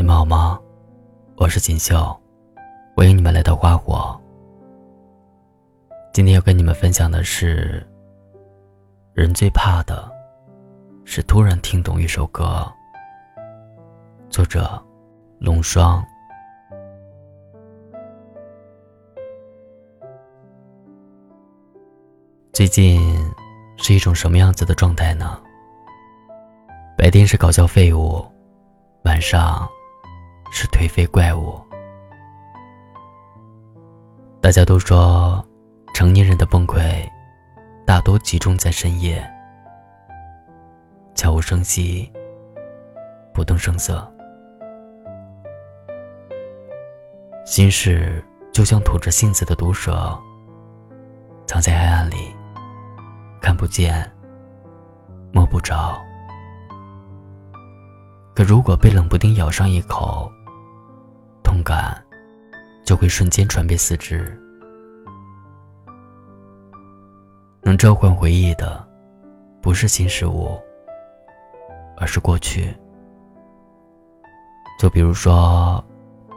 你们好吗？我是锦绣，欢迎你们来到花火。今天要跟你们分享的是，人最怕的是突然听懂一首歌。作者：龙霜。最近是一种什么样子的状态呢？白天是搞笑废物，晚上是颓废怪物。大家都说，成年人的崩溃大多集中在深夜，悄无声息，不动声色，心事就像吐着信子的毒蛇，藏在黑暗里。看不见，摸不着。可如果被冷不丁咬上一口，痛感就会瞬间传遍四肢。能召唤回忆的，不是新事物，而是过去。就比如说，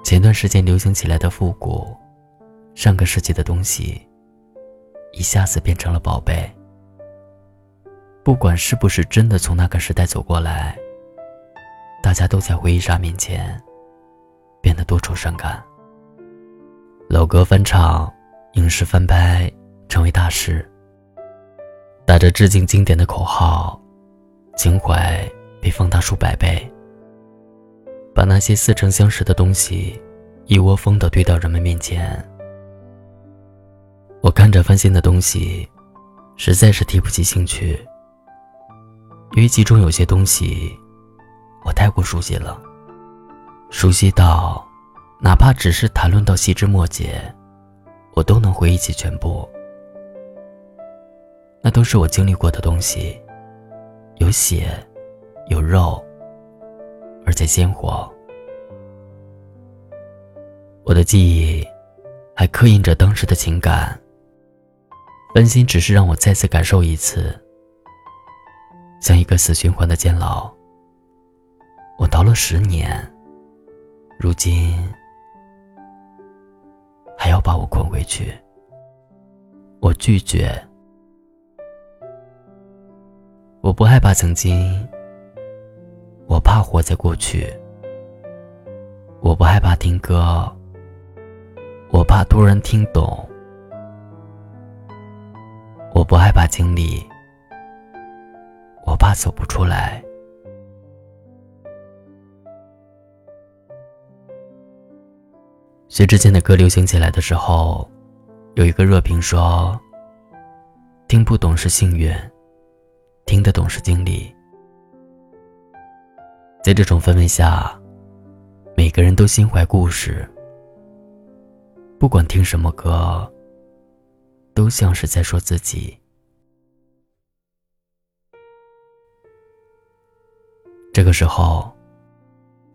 前段时间流行起来的复古，上个世纪的东西，一下子变成了宝贝。不管是不是真的从那个时代走过来，大家都在回忆杀面前变得多愁善感。老歌翻唱、影视翻拍成为大事，打着致敬经典的口号，情怀被放大数百倍，把那些似曾相识的东西一窝蜂地堆到人们面前。我看着翻新的东西，实在是提不起兴趣。因为其中有些东西，我太过熟悉了，熟悉到，哪怕只是谈论到细枝末节，我都能回忆起全部。那都是我经历过的东西，有血，有肉，而且鲜活。我的记忆，还刻印着当时的情感。温馨只是让我再次感受一次。像一个死循环的监牢，我逃了十年，如今还要把我困回去。我拒绝，我不害怕曾经，我怕活在过去。我不害怕听歌，我怕突然听懂。我不害怕经历。我怕走不出来。薛之谦的歌流行起来的时候，有一个热评说：“听不懂是幸运，听得懂是经历。”在这种氛围下，每个人都心怀故事，不管听什么歌，都像是在说自己。这个时候，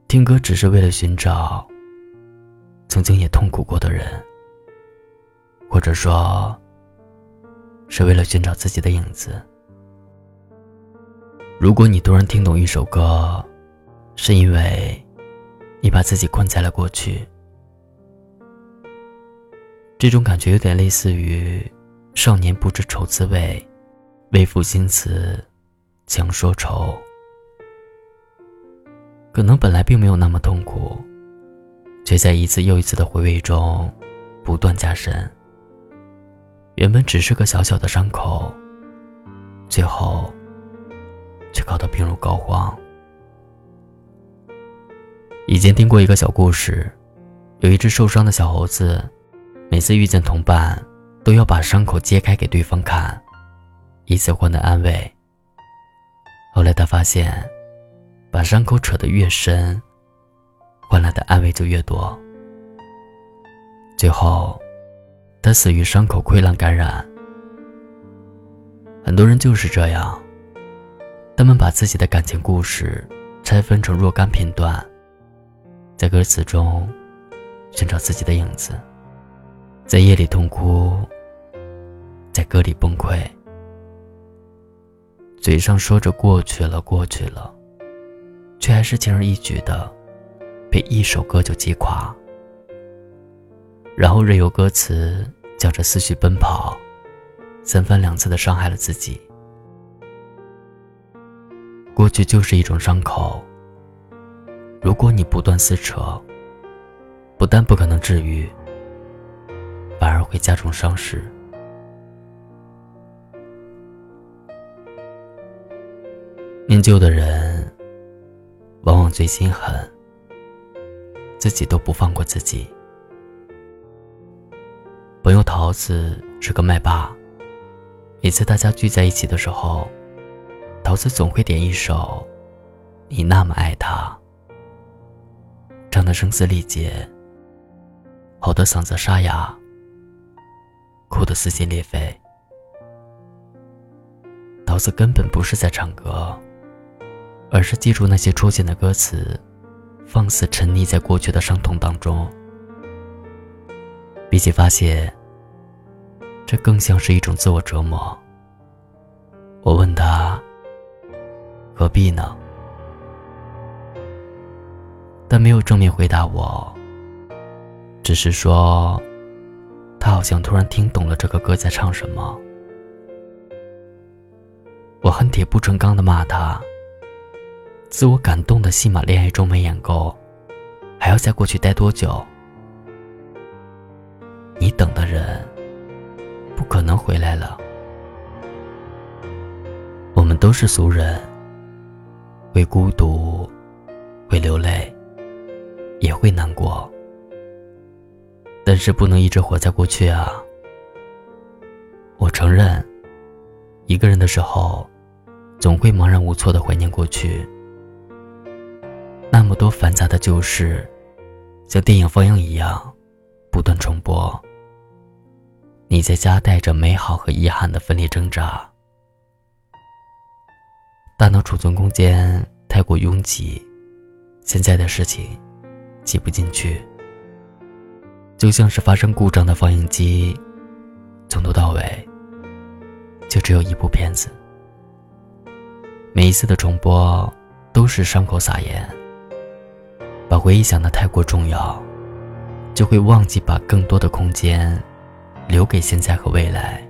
听歌只是为了寻找曾经也痛苦过的人，或者说，是为了寻找自己的影子。如果你突然听懂一首歌，是因为你把自己困在了过去，这种感觉有点类似于“少年不知愁滋味，为赋新词强说愁”。可能本来并没有那么痛苦，却在一次又一次的回味中不断加深。原本只是个小小的伤口，最后却搞得病入膏肓。以前听过一个小故事，有一只受伤的小猴子，每次遇见同伴，都要把伤口揭开给对方看，以此换得安慰。后来他发现。把伤口扯得越深，换来的安慰就越多。最后，他死于伤口溃烂感染。很多人就是这样，他们把自己的感情故事拆分成若干片段，在歌词中寻找自己的影子，在夜里痛哭，在歌里崩溃，嘴上说着过去了，过去了。却还是轻而易举的被一首歌就击垮，然后任由歌词叫着思绪奔跑，三番两次的伤害了自己。过去就是一种伤口，如果你不断撕扯，不但不可能治愈，反而会加重伤势。念旧的人，往往最心狠，自己都不放过自己。朋友桃子是个麦霸，每次大家聚在一起的时候。桃子总会点一首《你那么爱他》，唱得声嘶力竭，吼得嗓子沙哑，哭得撕心裂肺。桃子根本不是在唱歌，而是记住那些出现的歌词，放肆沉溺在过去的伤痛当中。比起发泄，这更像是一种自我折磨。我问他。何必呢？但没有正面回答我，只是说，他好像突然听懂了这个歌在唱什么。我恨铁不成钢的骂他，自我感动的戏码恋爱中没演够，还要在过去待多久？你等的人不可能回来了。我们都是俗人。会孤独，会流泪，也会难过，但是不能一直活在过去啊！我承认，一个人的时候，总会茫然无措的怀念过去。那么多繁杂的旧事，像电影放映一样，不断重播。你在家带着美好和遗憾的分裂挣扎。大脑储存空间太过拥挤，现在的事情挤不进去，就像是发生故障的放映机，从头到尾就只有一部片子。每一次的重播都是伤口撒盐，把回忆想的太过重要，就会忘记把更多的空间留给现在和未来。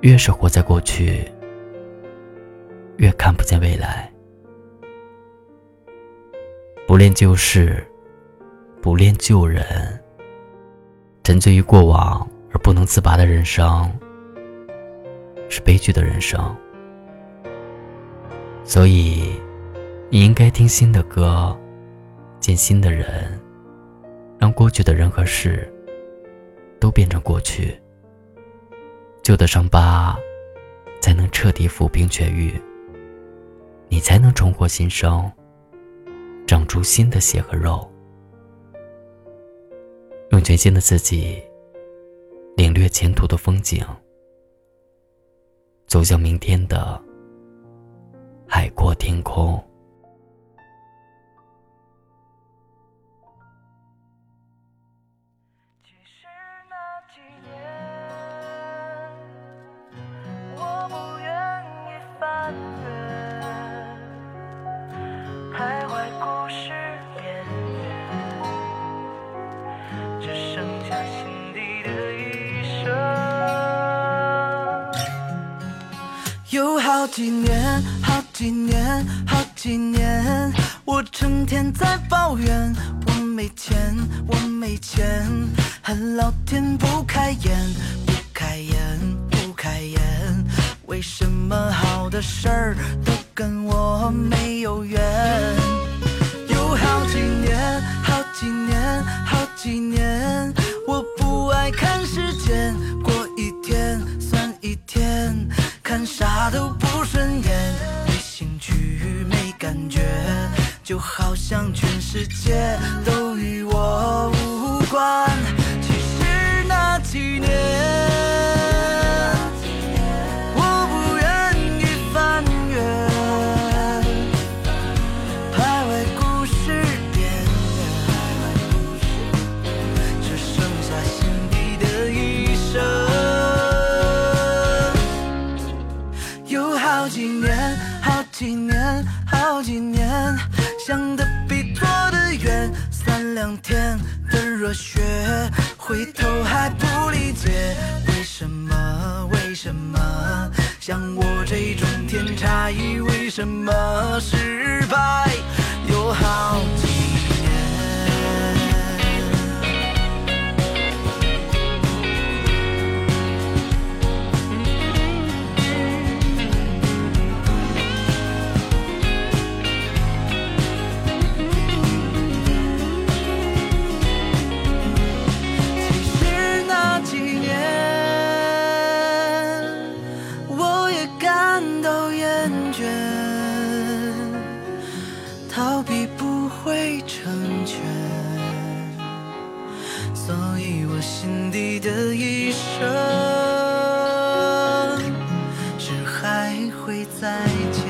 越是活在过去。越看不见未来，不恋旧事，不恋旧人，沉醉于过往而不能自拔的人生，是悲剧的人生。所以，你应该听新的歌，见新的人，让过去的人和事都变成过去，旧的伤疤才能彻底抚平痊愈。你才能重获新生，长出新的血和肉，用全新的自己领略前途的风景，走向明天的海阔天空。好几年，好几年，好几年，我成天在抱怨我没钱，我没钱，恨老天不开眼，不开眼，不开眼，为什么好的事儿都跟我没有缘？像全世界都与我无关。其实那几年，我不愿意翻阅，徘徊故事边缘，只剩下心底的一生。有好几年，好几年，好几年。想的。两天的热血，回头还不理解为什么？为什么像我这种天才，为什么失败又好倦，逃避不会成全，所以我心底的一声，是还会再见。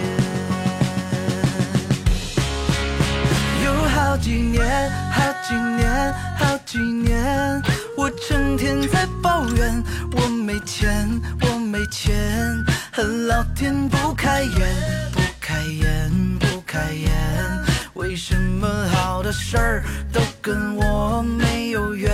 有好几年，好几年，好几年，我成天在抱怨我没钱，我没钱，恨老天不开眼，不开眼，不开眼，为什么好的事儿都跟我没有缘？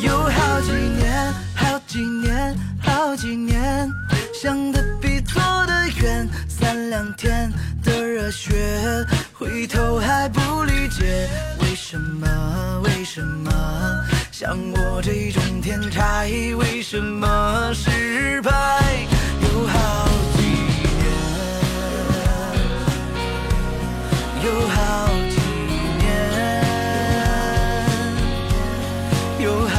有好几年，好几年，好几年，想的比做的远，三两天的热血，回头还不理解为什么？为什么像我这种天才，为什么失败 your